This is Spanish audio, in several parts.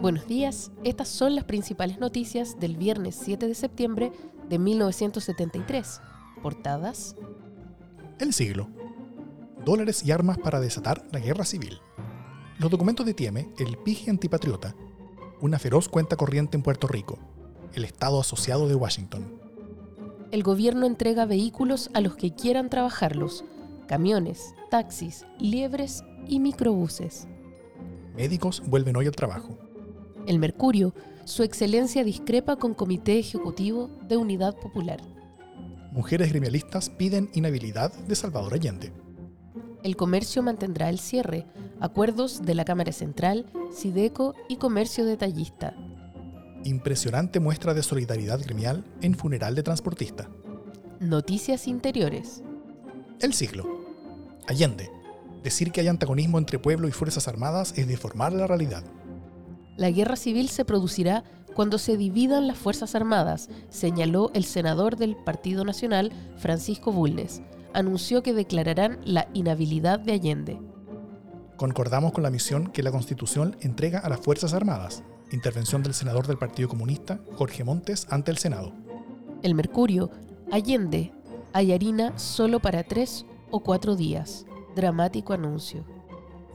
Buenos días, estas son las principales noticias del viernes 7 de septiembre de 1973. Portadas. El siglo. Dólares y armas para desatar la guerra civil. Los documentos de Tieme, el pige antipatriota, una feroz cuenta corriente en Puerto Rico, el Estado asociado de Washington. El gobierno entrega vehículos a los que quieran trabajarlos, camiones, taxis, liebres y microbuses. Médicos vuelven hoy al trabajo. El Mercurio, su excelencia discrepa con Comité Ejecutivo de Unidad Popular. Mujeres gremialistas piden inhabilidad de Salvador Allende. El comercio mantendrá el cierre, acuerdos de la Cámara Central, Sideco y Comercio Detallista. Impresionante muestra de solidaridad gremial en funeral de transportista. Noticias interiores. El siglo. Allende. Decir que hay antagonismo entre pueblo y Fuerzas Armadas es deformar la realidad. La guerra civil se producirá cuando se dividan las Fuerzas Armadas, señaló el senador del Partido Nacional, Francisco Bulnes. Anunció que declararán la inhabilidad de Allende. Concordamos con la misión que la Constitución entrega a las Fuerzas Armadas. Intervención del senador del Partido Comunista, Jorge Montes, ante el Senado. El Mercurio, Allende, hay harina solo para tres o cuatro días. Dramático anuncio.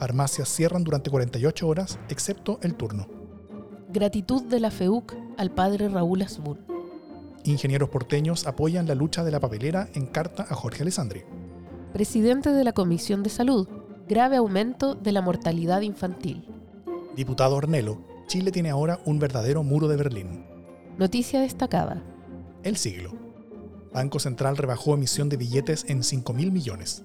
Farmacias cierran durante 48 horas, excepto el turno. Gratitud de la FEUC al padre Raúl Asbun. Ingenieros porteños apoyan la lucha de la papelera en carta a Jorge Alessandri. Presidente de la Comisión de Salud. Grave aumento de la mortalidad infantil. Diputado Ornelo. Chile tiene ahora un verdadero muro de Berlín. Noticia destacada. El siglo. Banco Central rebajó emisión de billetes en 5 mil millones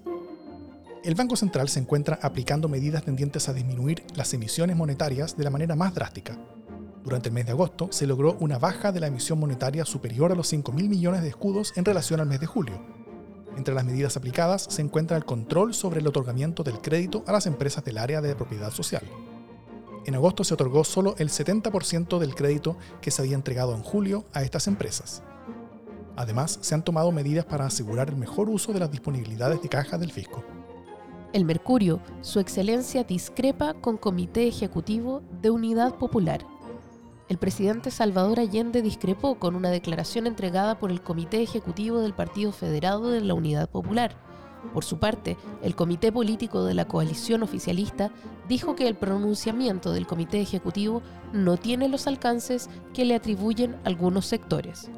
el Banco Central se encuentra aplicando medidas tendientes a disminuir las emisiones monetarias de la manera más drástica. Durante el mes de agosto se logró una baja de la emisión monetaria superior a los 5.000 millones de escudos en relación al mes de julio. Entre las medidas aplicadas se encuentra el control sobre el otorgamiento del crédito a las empresas del área de propiedad social. En agosto se otorgó solo el 70% del crédito que se había entregado en julio a estas empresas. Además, se han tomado medidas para asegurar el mejor uso de las disponibilidades de caja del fisco. El Mercurio, Su Excelencia discrepa con Comité Ejecutivo de Unidad Popular. El presidente Salvador Allende discrepó con una declaración entregada por el Comité Ejecutivo del Partido Federado de la Unidad Popular. Por su parte, el Comité Político de la Coalición Oficialista dijo que el pronunciamiento del Comité Ejecutivo no tiene los alcances que le atribuyen algunos sectores.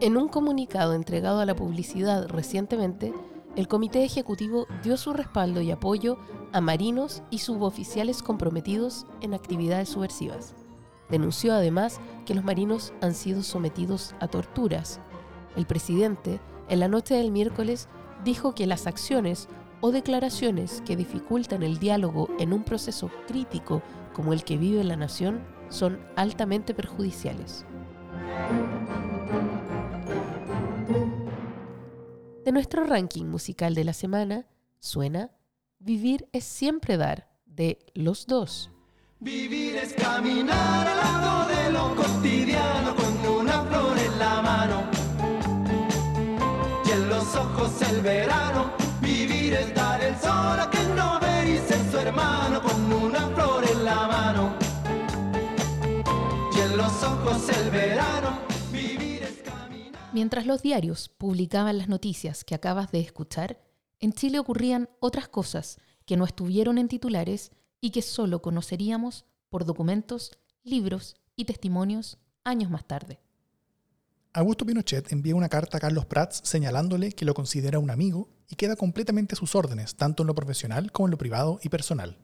En un comunicado entregado a la publicidad recientemente, el Comité Ejecutivo dio su respaldo y apoyo a marinos y suboficiales comprometidos en actividades subversivas. Denunció además que los marinos han sido sometidos a torturas. El presidente, en la noche del miércoles, dijo que las acciones o declaraciones que dificultan el diálogo en un proceso crítico como el que vive la nación son altamente perjudiciales. Nuestro ranking musical de la semana suena Vivir es siempre dar de los dos. Vivir es caminar al lado de lo cotidiano con una flor en la mano y en los ojos el verano. Vivir es dar el sol a que no veis en su hermano con una flor en la mano y en los ojos el verano. Mientras los diarios publicaban las noticias que acabas de escuchar, en Chile ocurrían otras cosas que no estuvieron en titulares y que solo conoceríamos por documentos, libros y testimonios años más tarde. Augusto Pinochet envía una carta a Carlos Prats señalándole que lo considera un amigo y queda completamente a sus órdenes, tanto en lo profesional como en lo privado y personal.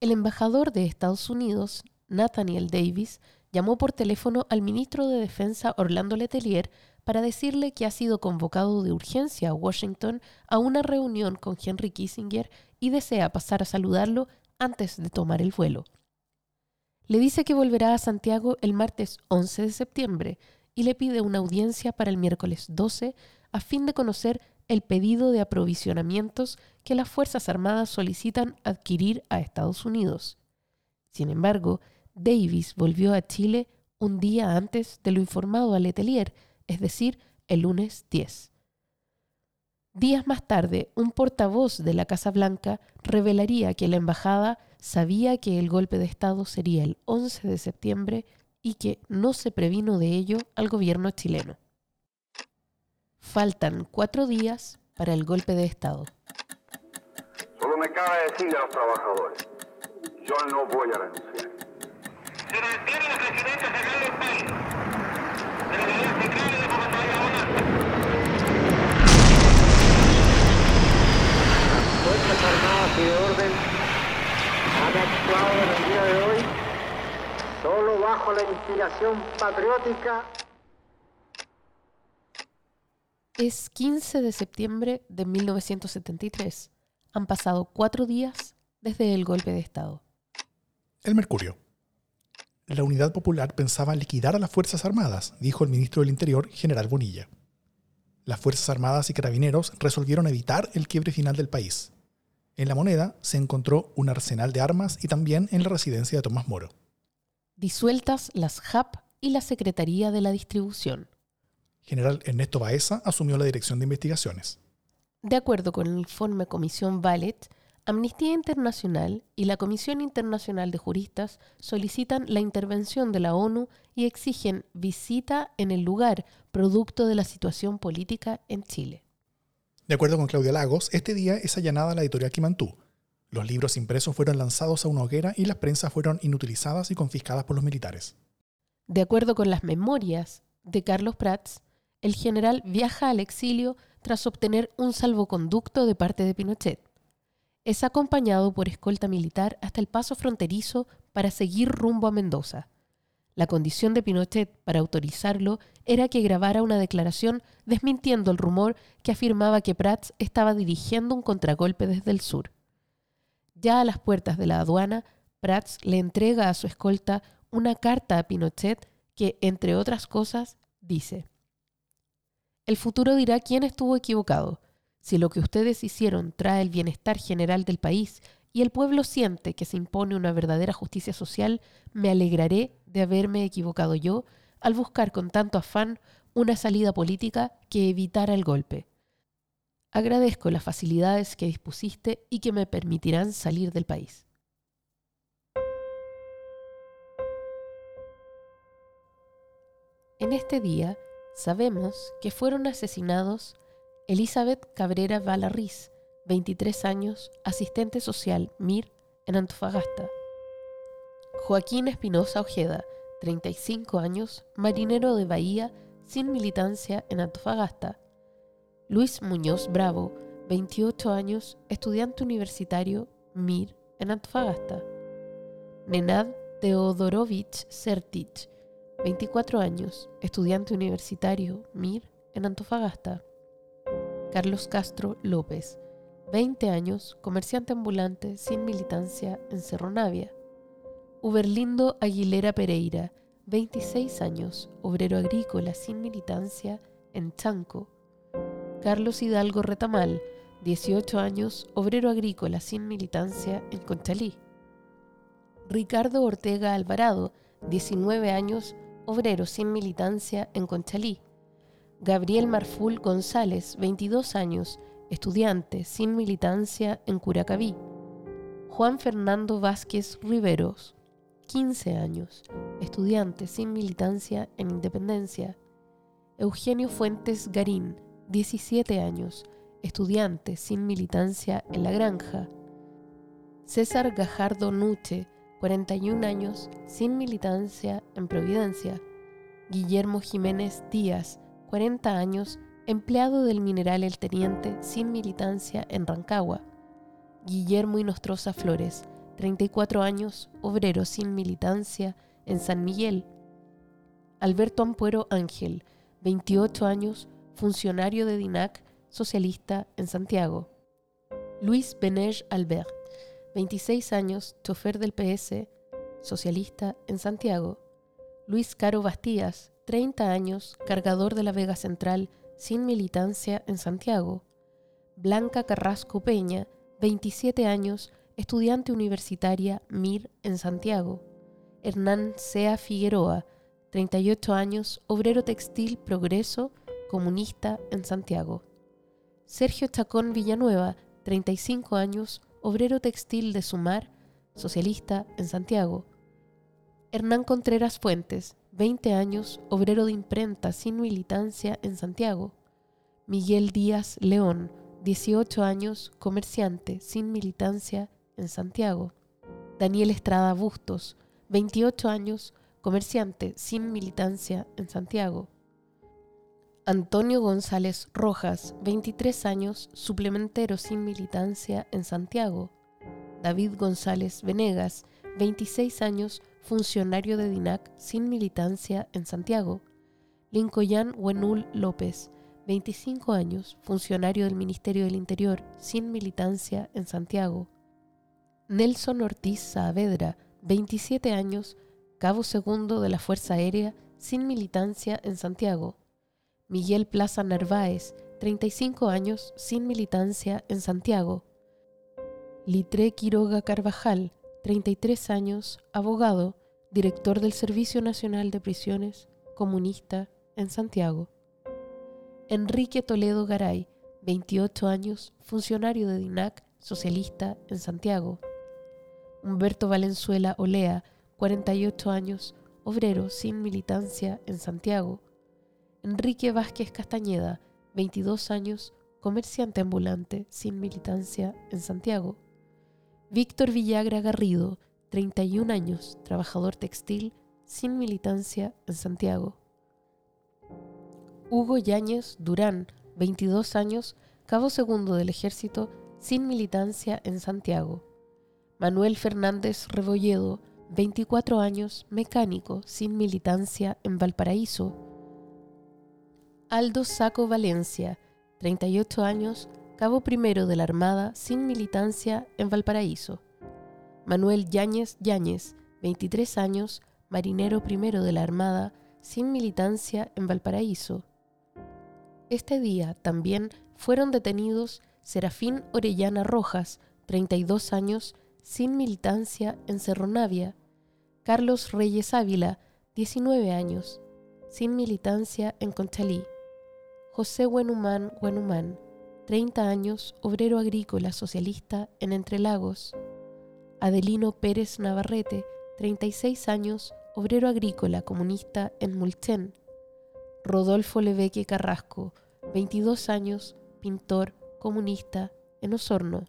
El embajador de Estados Unidos, Nathaniel Davis, llamó por teléfono al ministro de Defensa Orlando Letelier para decirle que ha sido convocado de urgencia a Washington a una reunión con Henry Kissinger y desea pasar a saludarlo antes de tomar el vuelo. Le dice que volverá a Santiago el martes 11 de septiembre y le pide una audiencia para el miércoles 12 a fin de conocer el pedido de aprovisionamientos que las Fuerzas Armadas solicitan adquirir a Estados Unidos. Sin embargo, Davis volvió a Chile un día antes de lo informado a Letelier, es decir, el lunes 10. Días más tarde, un portavoz de la Casa Blanca revelaría que la embajada sabía que el golpe de Estado sería el 11 de septiembre y que no se previno de ello al gobierno chileno. Faltan cuatro días para el golpe de Estado. Solo me cabe decirle a los trabajadores, yo no voy a renunciar. Armadas y de Orden han actuado en el día de hoy solo bajo la inspiración patriótica Es 15 de septiembre de 1973. Han pasado cuatro días desde el golpe de Estado. El Mercurio. La Unidad Popular pensaba liquidar a las Fuerzas Armadas, dijo el ministro del Interior, general Bonilla. Las Fuerzas Armadas y Carabineros resolvieron evitar el quiebre final del país. En la moneda se encontró un arsenal de armas y también en la residencia de Tomás Moro. Disueltas las JAP y la Secretaría de la Distribución. General Ernesto Baeza asumió la dirección de investigaciones. De acuerdo con el informe Comisión Ballet, Amnistía Internacional y la Comisión Internacional de Juristas solicitan la intervención de la ONU y exigen visita en el lugar producto de la situación política en Chile. De acuerdo con Claudia Lagos, este día es allanada la editorial Quimantú. Los libros impresos fueron lanzados a una hoguera y las prensas fueron inutilizadas y confiscadas por los militares. De acuerdo con las memorias de Carlos Prats, el general viaja al exilio tras obtener un salvoconducto de parte de Pinochet. Es acompañado por escolta militar hasta el paso fronterizo para seguir rumbo a Mendoza. La condición de Pinochet para autorizarlo era que grabara una declaración desmintiendo el rumor que afirmaba que Prats estaba dirigiendo un contragolpe desde el sur. Ya a las puertas de la aduana, Prats le entrega a su escolta una carta a Pinochet que, entre otras cosas, dice, El futuro dirá quién estuvo equivocado. Si lo que ustedes hicieron trae el bienestar general del país y el pueblo siente que se impone una verdadera justicia social, me alegraré de haberme equivocado yo al buscar con tanto afán una salida política que evitara el golpe. Agradezco las facilidades que dispusiste y que me permitirán salir del país. En este día sabemos que fueron asesinados Elizabeth Cabrera Valarriz, 23 años, asistente social MIR en Antofagasta. Joaquín Espinosa Ojeda, 35 años, marinero de Bahía, sin militancia en Antofagasta. Luis Muñoz Bravo, 28 años, estudiante universitario, MIR en Antofagasta. Nenad Teodorovich Sertich, 24 años, estudiante universitario, MIR en Antofagasta. Carlos Castro López, 20 años, comerciante ambulante sin militancia en Cerro Navia. Uberlindo Aguilera Pereira, 26 años, obrero agrícola sin militancia en Chanco. Carlos Hidalgo Retamal, 18 años, obrero agrícola sin militancia en Conchalí. Ricardo Ortega Alvarado, 19 años, obrero sin militancia en Conchalí. Gabriel Marful González, 22 años, estudiante sin militancia en Curacaví. Juan Fernando Vázquez Riveros, 15 años, estudiante sin militancia en Independencia. Eugenio Fuentes Garín, 17 años, estudiante sin militancia en La Granja. César Gajardo Nuche, 41 años, sin militancia en Providencia. Guillermo Jiménez Díaz, 40 años, empleado del mineral El Teniente, sin militancia en Rancagua. Guillermo Inostroza Flores, 34 años, obrero sin militancia en San Miguel. Alberto Ampuero Ángel, 28 años, funcionario de DINAC, socialista en Santiago. Luis Benej Albert, 26 años, chofer del PS, socialista en Santiago. Luis Caro Bastías, 30 años, cargador de la Vega Central, sin militancia en Santiago. Blanca Carrasco Peña, 27 años, estudiante universitaria MIR en Santiago. Hernán Sea Figueroa, 38 años, obrero textil Progreso, comunista en Santiago. Sergio Chacón Villanueva, 35 años, obrero textil de Sumar, socialista en Santiago. Hernán Contreras Fuentes, 20 años, obrero de imprenta sin militancia en Santiago. Miguel Díaz León, 18 años, comerciante sin militancia en Santiago. Daniel Estrada Bustos, 28 años, comerciante sin militancia en Santiago. Antonio González Rojas, 23 años, suplementero sin militancia en Santiago. David González Venegas, 26 años, funcionario de DINAC sin militancia en Santiago. Lincoln Wenul López, 25 años, funcionario del Ministerio del Interior sin militancia en Santiago. Nelson Ortiz Saavedra, 27 años, cabo segundo de la Fuerza Aérea sin militancia en Santiago. Miguel Plaza Narváez, 35 años, sin militancia en Santiago. Litré Quiroga Carvajal, 33 años, abogado, director del Servicio Nacional de Prisiones, comunista en Santiago. Enrique Toledo Garay, 28 años, funcionario de DINAC, socialista en Santiago. Humberto Valenzuela Olea, 48 años, obrero sin militancia en Santiago. Enrique Vázquez Castañeda, 22 años, comerciante ambulante sin militancia en Santiago. Víctor Villagra Garrido, 31 años, trabajador textil sin militancia en Santiago. Hugo Yáñez Durán, 22 años, cabo segundo del ejército sin militancia en Santiago. Manuel Fernández Rebolledo, 24 años, mecánico sin militancia en Valparaíso. Aldo Saco Valencia, 38 años, cabo primero de la Armada sin militancia en Valparaíso. Manuel Yáñez Yáñez, 23 años, marinero primero de la Armada sin militancia en Valparaíso. Este día también fueron detenidos Serafín Orellana Rojas, 32 años, sin militancia en Cerro Navia, Carlos Reyes Ávila, 19 años, sin militancia en Conchalí, José Buenumán Buenumán, 30 años, obrero agrícola socialista en Entre Lagos, Adelino Pérez Navarrete, 36 años, obrero agrícola comunista en Mulchen, Rodolfo Leveque Carrasco, 22 años, pintor comunista en Osorno,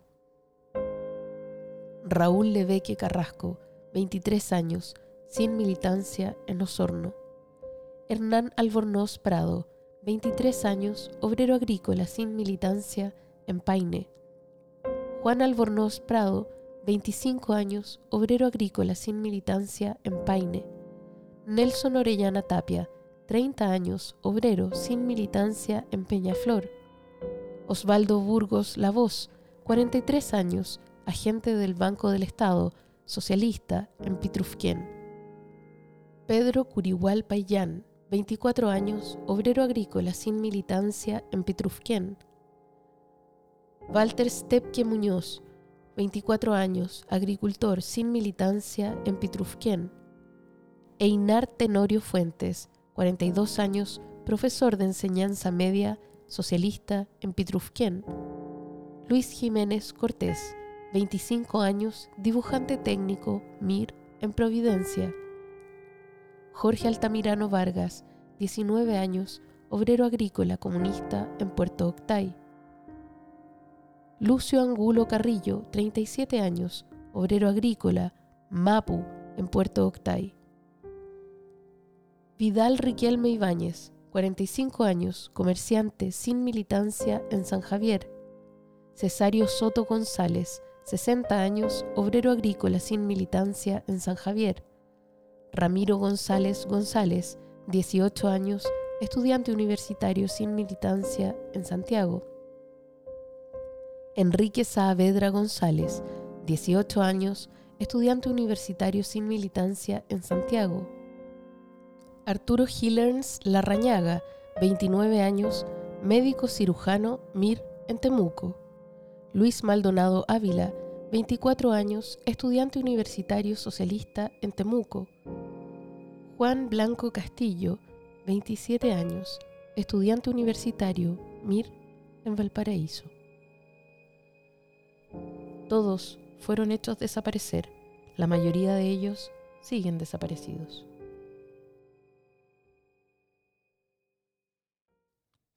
Raúl Leveque Carrasco, 23 años, sin militancia en Osorno. Hernán Albornoz Prado, 23 años, obrero agrícola sin militancia en Paine. Juan Albornoz Prado, 25 años, obrero agrícola sin militancia en Paine. Nelson Orellana Tapia, 30 años, obrero sin militancia en Peñaflor. Osvaldo Burgos La Voz, 43 años, agente del Banco del Estado, socialista en Pitrufquén. Pedro Curihual Payán, 24 años, obrero agrícola sin militancia en Pitrufquén. Walter Stepke Muñoz, 24 años, agricultor sin militancia en Pitrufquén. Einar Tenorio Fuentes, 42 años, profesor de enseñanza media, socialista en Pitrufquén. Luis Jiménez Cortés, 25 años, dibujante técnico, MIR, en Providencia. Jorge Altamirano Vargas, 19 años, obrero agrícola comunista en Puerto Octay. Lucio Angulo Carrillo, 37 años, obrero agrícola, Mapu, en Puerto Octay. Vidal Riquelme Ibáñez, 45 años, comerciante sin militancia en San Javier. Cesario Soto González, 60 años, obrero agrícola sin militancia en San Javier. Ramiro González González, 18 años, estudiante universitario sin militancia en Santiago. Enrique Saavedra González, 18 años, estudiante universitario sin militancia en Santiago. Arturo Hillerns Larrañaga, 29 años, médico cirujano MIR en Temuco. Luis Maldonado Ávila, 24 años, estudiante universitario socialista en Temuco. Juan Blanco Castillo, 27 años, estudiante universitario MIR en Valparaíso. Todos fueron hechos desaparecer. La mayoría de ellos siguen desaparecidos.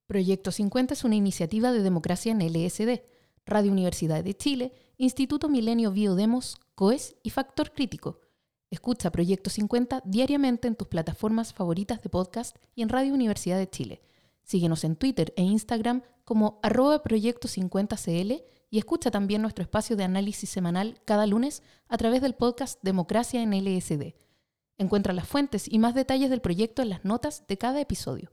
Proyecto 50 es una iniciativa de democracia en LSD, Radio Universidad de Chile, Instituto Milenio Biodemos, COES y Factor Crítico. Escucha Proyecto 50 diariamente en tus plataformas favoritas de podcast y en Radio Universidad de Chile. Síguenos en Twitter e Instagram como arroba Proyecto 50CL y escucha también nuestro espacio de análisis semanal cada lunes a través del podcast Democracia en LSD. Encuentra las fuentes y más detalles del proyecto en las notas de cada episodio.